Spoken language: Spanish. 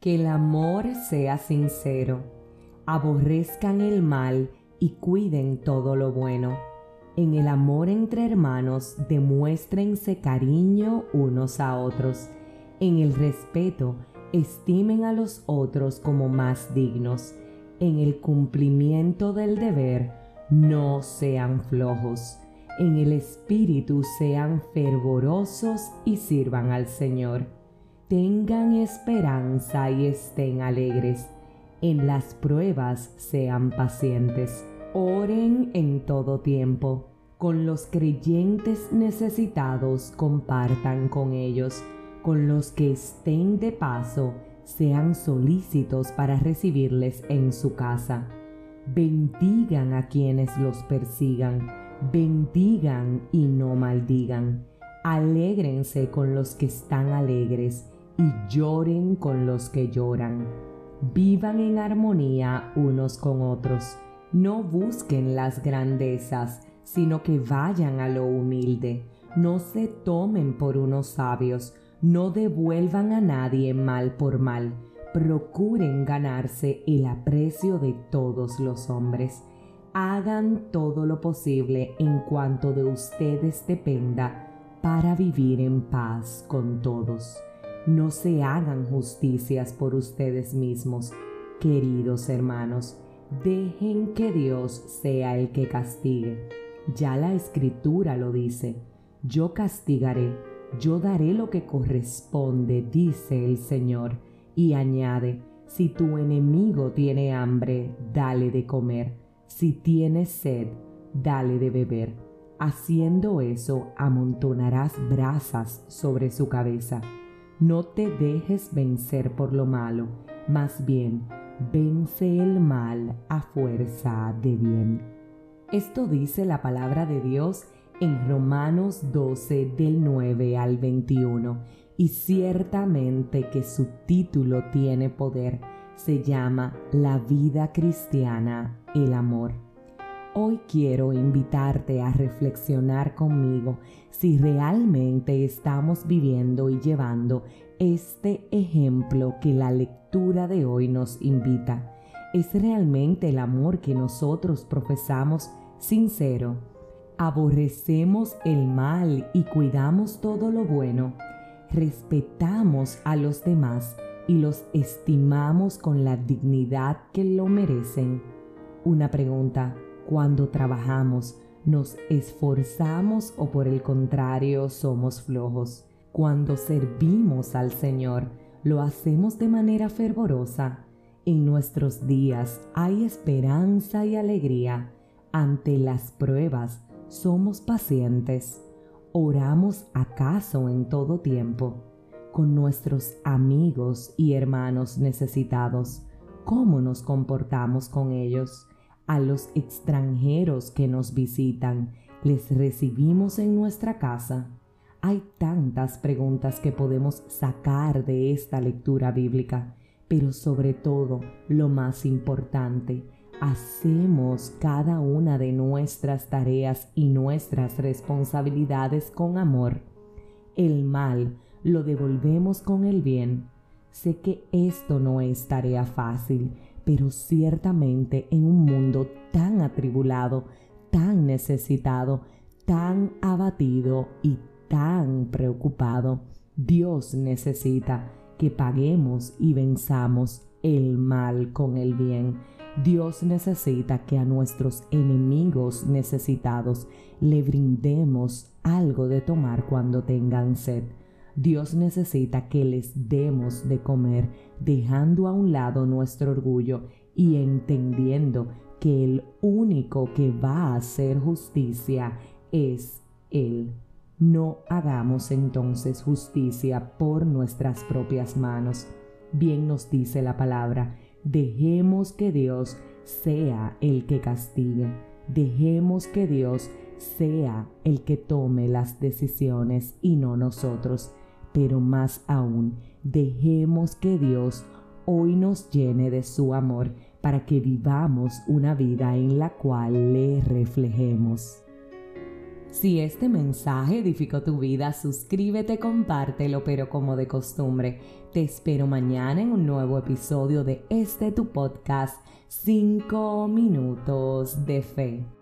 Que el amor sea sincero, aborrezcan el mal y cuiden todo lo bueno. En el amor entre hermanos demuéstrense cariño unos a otros. En el respeto estimen a los otros como más dignos. En el cumplimiento del deber no sean flojos. En el espíritu sean fervorosos y sirvan al Señor. Tengan esperanza y estén alegres. En las pruebas sean pacientes. Oren en todo tiempo. Con los creyentes necesitados compartan con ellos. Con los que estén de paso, sean solícitos para recibirles en su casa. Bendigan a quienes los persigan, bendigan y no maldigan. Alégrense con los que están alegres y lloren con los que lloran. Vivan en armonía unos con otros. No busquen las grandezas, sino que vayan a lo humilde. No se tomen por unos sabios, no devuelvan a nadie mal por mal procuren ganarse el aprecio de todos los hombres. Hagan todo lo posible en cuanto de ustedes dependa para vivir en paz con todos. No se hagan justicias por ustedes mismos, queridos hermanos. Dejen que Dios sea el que castigue. Ya la escritura lo dice. Yo castigaré, yo daré lo que corresponde, dice el Señor y añade, si tu enemigo tiene hambre, dale de comer, si tiene sed, dale de beber. Haciendo eso, amontonarás brasas sobre su cabeza. No te dejes vencer por lo malo, más bien, vence el mal a fuerza de bien. Esto dice la palabra de Dios en Romanos 12 del 9 al 21 y ciertamente que su título tiene poder. Se llama La vida cristiana, el amor. Hoy quiero invitarte a reflexionar conmigo si realmente estamos viviendo y llevando este ejemplo que la lectura de hoy nos invita. ¿Es realmente el amor que nosotros profesamos sincero? ¿Aborrecemos el mal y cuidamos todo lo bueno? respetamos a los demás y los estimamos con la dignidad que lo merecen. Una pregunta, cuando trabajamos, ¿nos esforzamos o por el contrario somos flojos? Cuando servimos al Señor, ¿lo hacemos de manera fervorosa? En nuestros días hay esperanza y alegría. Ante las pruebas, somos pacientes. ¿Oramos acaso en todo tiempo con nuestros amigos y hermanos necesitados? ¿Cómo nos comportamos con ellos? A los extranjeros que nos visitan, ¿les recibimos en nuestra casa? Hay tantas preguntas que podemos sacar de esta lectura bíblica, pero sobre todo, lo más importante, hacemos cada una de nuestras tareas y nuestras responsabilidades con amor, el mal lo devolvemos con el bien. Sé que esto no es tarea fácil, pero ciertamente en un mundo tan atribulado, tan necesitado, tan abatido y tan preocupado, Dios necesita que paguemos y venzamos el mal con el bien Dios necesita que a nuestros enemigos necesitados le brindemos algo de tomar cuando tengan sed. Dios necesita que les demos de comer, dejando a un lado nuestro orgullo y entendiendo que el único que va a hacer justicia es Él. No hagamos entonces justicia por nuestras propias manos. Bien nos dice la palabra, Dejemos que Dios sea el que castigue. Dejemos que Dios sea el que tome las decisiones y no nosotros. Pero más aún, dejemos que Dios hoy nos llene de su amor para que vivamos una vida en la cual le reflejemos. Si este mensaje edificó tu vida, suscríbete, compártelo, pero como de costumbre, te espero mañana en un nuevo episodio de este tu podcast, 5 minutos de fe.